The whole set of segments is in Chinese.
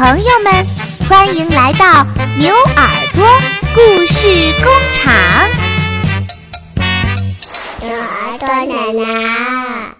朋友们，欢迎来到牛耳朵故事工厂。牛耳朵奶奶，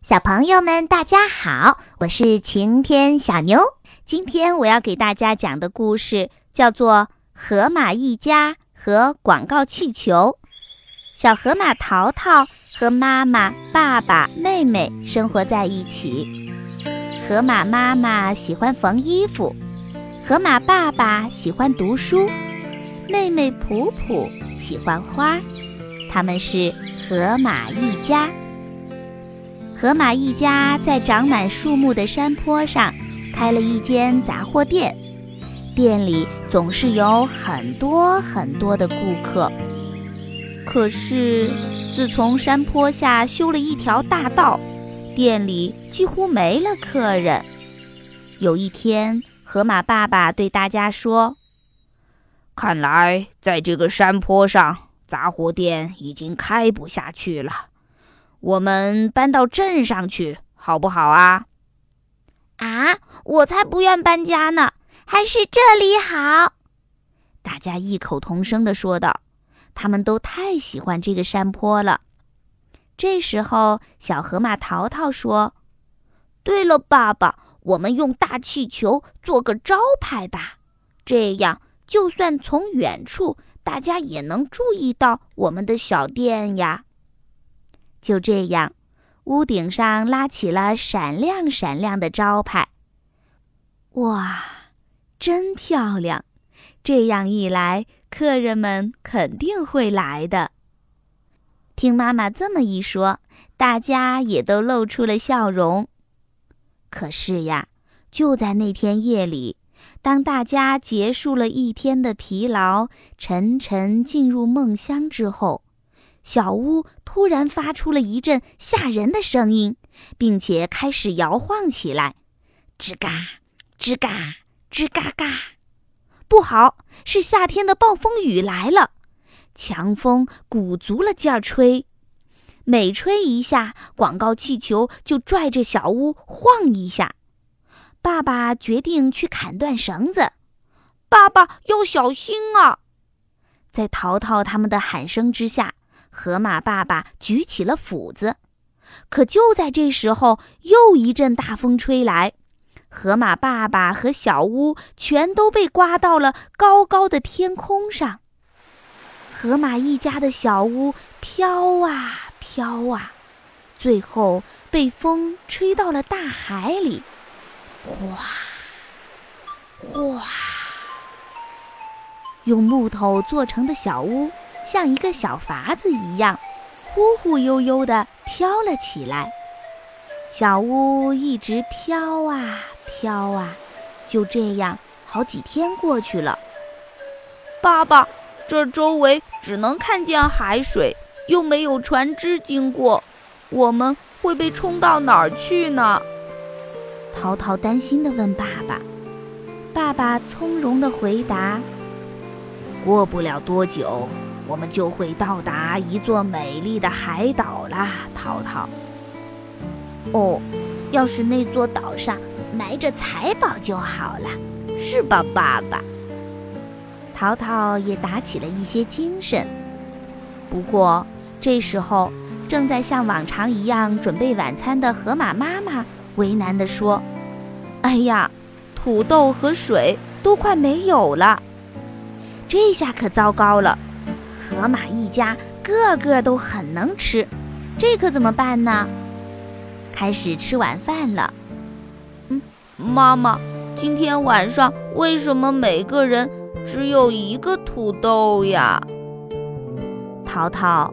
小朋友们，大家好，我是晴天小牛。今天我要给大家讲的故事叫做《河马一家和广告气球》。小河马淘淘和妈妈、爸爸、妹妹生活在一起。河马妈妈喜欢缝衣服，河马爸爸喜欢读书，妹妹普普喜欢花，他们是河马一家。河马一家在长满树木的山坡上开了一间杂货店，店里总是有很多很多的顾客。可是，自从山坡下修了一条大道。店里几乎没了客人。有一天，河马爸爸对大家说：“看来在这个山坡上，杂货店已经开不下去了。我们搬到镇上去，好不好啊？”“啊，我才不愿搬家呢，还是这里好。”大家异口同声地说道。他们都太喜欢这个山坡了。这时候，小河马淘淘说：“对了，爸爸，我们用大气球做个招牌吧，这样就算从远处，大家也能注意到我们的小店呀。”就这样，屋顶上拉起了闪亮闪亮的招牌。哇，真漂亮！这样一来，客人们肯定会来的。听妈妈这么一说，大家也都露出了笑容。可是呀，就在那天夜里，当大家结束了一天的疲劳，沉沉进入梦乡之后，小屋突然发出了一阵吓人的声音，并且开始摇晃起来，吱嘎，吱嘎，吱嘎嘎！不好，是夏天的暴风雨来了。强风鼓足了劲儿吹，每吹一下，广告气球就拽着小屋晃一下。爸爸决定去砍断绳子，爸爸要小心啊！在淘淘他们的喊声之下，河马爸爸举起了斧子。可就在这时候，又一阵大风吹来，河马爸爸和小屋全都被刮到了高高的天空上。河马一家的小屋飘啊飘啊，最后被风吹到了大海里。哗哗，用木头做成的小屋像一个小筏子一样，忽忽悠悠地飘了起来。小屋一直飘啊飘啊，就这样好几天过去了。爸爸。这周围只能看见海水，又没有船只经过，我们会被冲到哪儿去呢？淘淘担心地问爸爸。爸爸从容地回答：“过不了多久，我们就会到达一座美丽的海岛啦。”淘淘。哦，要是那座岛上埋着财宝就好了，是吧，爸爸？淘淘也打起了一些精神，不过这时候正在像往常一样准备晚餐的河马妈妈为难地说：“哎呀，土豆和水都快没有了，这下可糟糕了。河马一家个个都很能吃，这可怎么办呢？开始吃晚饭了。嗯，妈妈，今天晚上为什么每个人？”只有一个土豆呀，淘淘，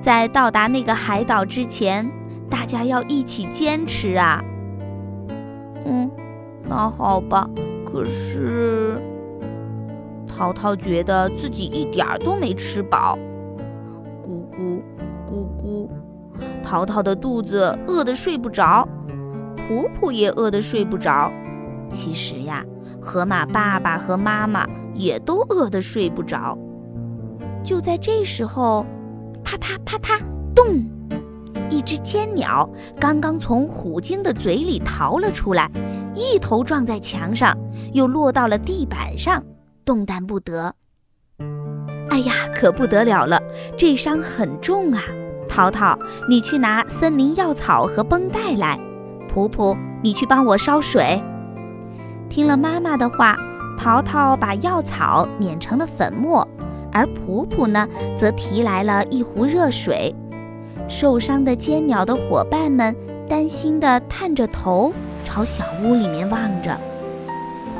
在到达那个海岛之前，大家要一起坚持啊。嗯，那好吧。可是，淘淘觉得自己一点儿都没吃饱，咕咕咕咕，淘淘的肚子饿得睡不着，普普也饿得睡不着。其实呀。河马爸爸和妈妈也都饿得睡不着。就在这时候，啪嗒啪嗒，咚！一只尖鸟刚刚从虎鲸的嘴里逃了出来，一头撞在墙上，又落到了地板上，动弹不得。哎呀，可不得了了，这伤很重啊！淘淘，你去拿森林药草和绷带来；普普，你去帮我烧水。听了妈妈的话，淘淘把药草碾成了粉末，而普普呢，则提来了一壶热水。受伤的尖鸟的伙伴们担心地探着头朝小屋里面望着。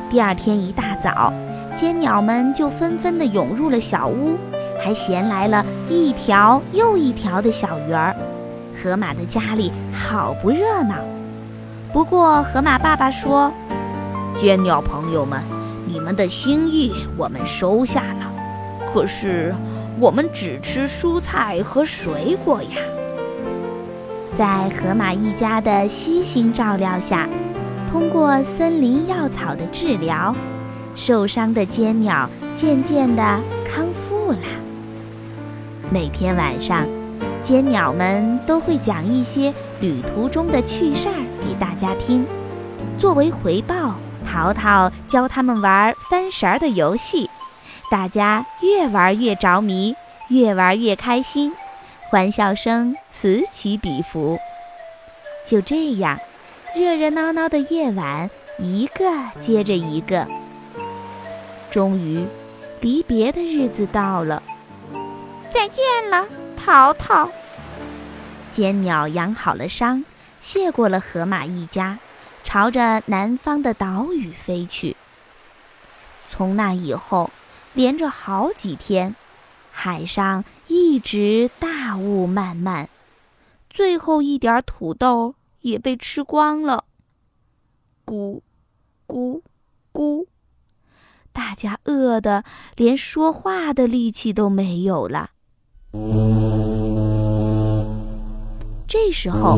第二天一大早，尖鸟们就纷纷地涌入了小屋，还衔来了一条又一条的小鱼儿。河马的家里好不热闹。不过，河马爸爸说：“尖鸟朋友们，你们的心意我们收下了。可是，我们只吃蔬菜和水果呀。”在河马一家的悉心照料下，通过森林药草的治疗，受伤的尖鸟渐渐地康复了。每天晚上，尖鸟们都会讲一些旅途中的趣事儿给大家听。作为回报，淘淘教他们玩翻绳儿的游戏，大家越玩越着迷，越玩越开心。欢笑声此起彼伏，就这样，热热闹闹的夜晚一个接着一个。终于，离别的日子到了。再见了，淘淘。尖鸟养好了伤，谢过了河马一家，朝着南方的岛屿飞去。从那以后，连着好几天。海上一直大雾漫漫，最后一点土豆也被吃光了。咕，咕，咕，大家饿得连说话的力气都没有了。这时候，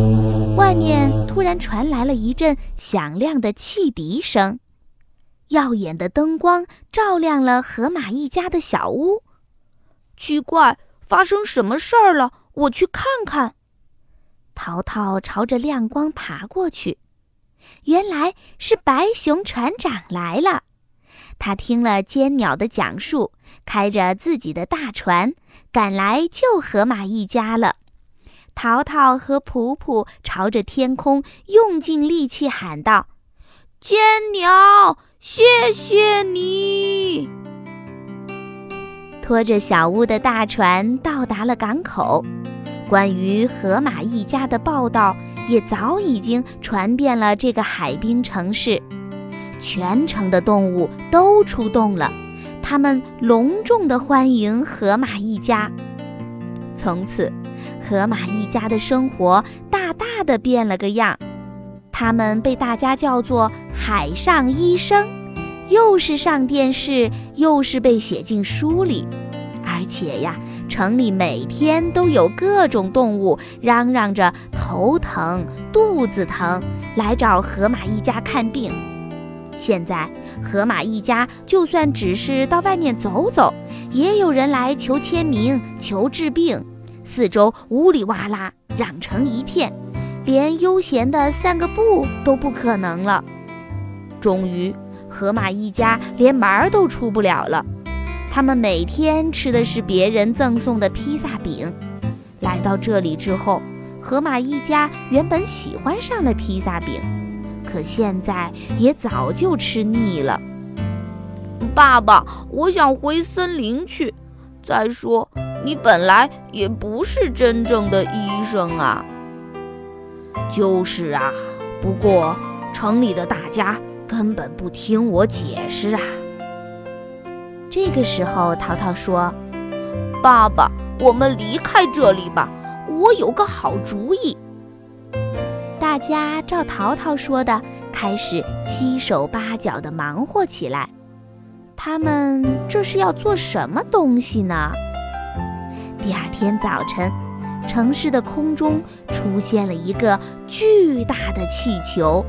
外面突然传来了一阵响亮的汽笛声，耀眼的灯光照亮了河马一家的小屋。奇怪，发生什么事儿了？我去看看。淘淘朝着亮光爬过去，原来是白熊船长来了。他听了尖鸟的讲述，开着自己的大船赶来救河马一家了。淘淘和普普朝着天空用尽力气喊道：“尖鸟，谢谢你！”拖着小屋的大船到达了港口，关于河马一家的报道也早已经传遍了这个海滨城市。全城的动物都出动了，他们隆重地欢迎河马一家。从此，河马一家的生活大大的变了个样。他们被大家叫做“海上医生”。又是上电视，又是被写进书里，而且呀，城里每天都有各种动物嚷嚷着头疼、肚子疼，来找河马一家看病。现在，河马一家就算只是到外面走走，也有人来求签名、求治病，四周呜里哇啦，嚷成一片，连悠闲的散个步都不可能了。终于。河马一家连门儿都出不了了，他们每天吃的是别人赠送的披萨饼。来到这里之后，河马一家原本喜欢上了披萨饼，可现在也早就吃腻了。爸爸，我想回森林去。再说，你本来也不是真正的医生啊。就是啊，不过城里的大家。根本不听我解释啊！这个时候，淘淘说：“爸爸，我们离开这里吧，我有个好主意。”大家照淘淘说的，开始七手八脚地忙活起来。他们这是要做什么东西呢？第二天早晨，城市的空中出现了一个巨大的气球。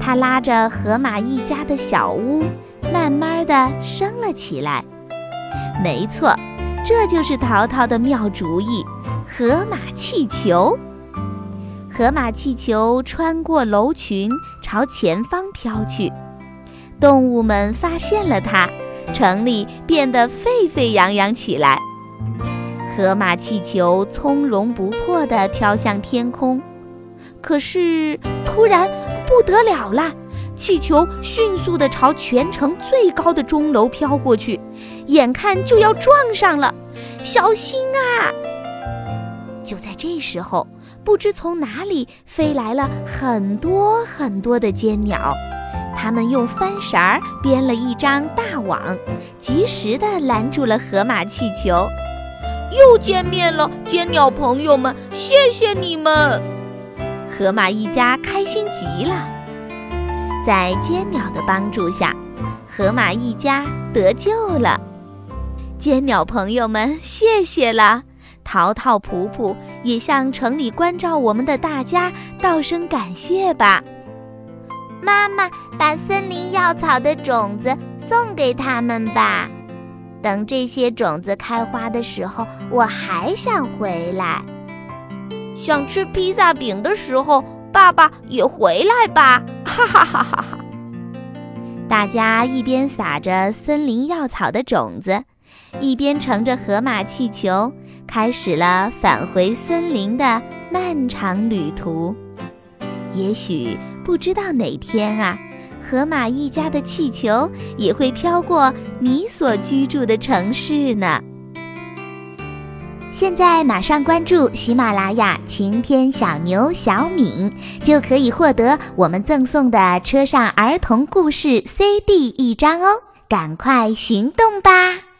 他拉着河马一家的小屋，慢慢的升了起来。没错，这就是淘淘的妙主意——河马气球。河马气球穿过楼群，朝前方飘去。动物们发现了它，城里变得沸沸扬扬起来。河马气球从容不迫地飘向天空，可是突然不得了了，气球迅速地朝全城最高的钟楼飘过去，眼看就要撞上了，小心啊！就在这时候。不知从哪里飞来了很多很多的尖鸟，它们用翻绳儿编了一张大网，及时地拦住了河马气球。又见面了，尖鸟朋友们，谢谢你们！河马一家开心极了。在尖鸟的帮助下，河马一家得救了。尖鸟朋友们，谢谢了。淘淘、普普也向城里关照我们的大家道声感谢吧。妈妈，把森林药草的种子送给他们吧。等这些种子开花的时候，我还想回来。想吃披萨饼的时候，爸爸也回来吧。哈哈哈哈哈！大家一边撒着森林药草的种子。一边乘着河马气球，开始了返回森林的漫长旅途。也许不知道哪天啊，河马一家的气球也会飘过你所居住的城市呢。现在马上关注喜马拉雅晴天小牛小敏，就可以获得我们赠送的车上儿童故事 CD 一张哦！赶快行动吧！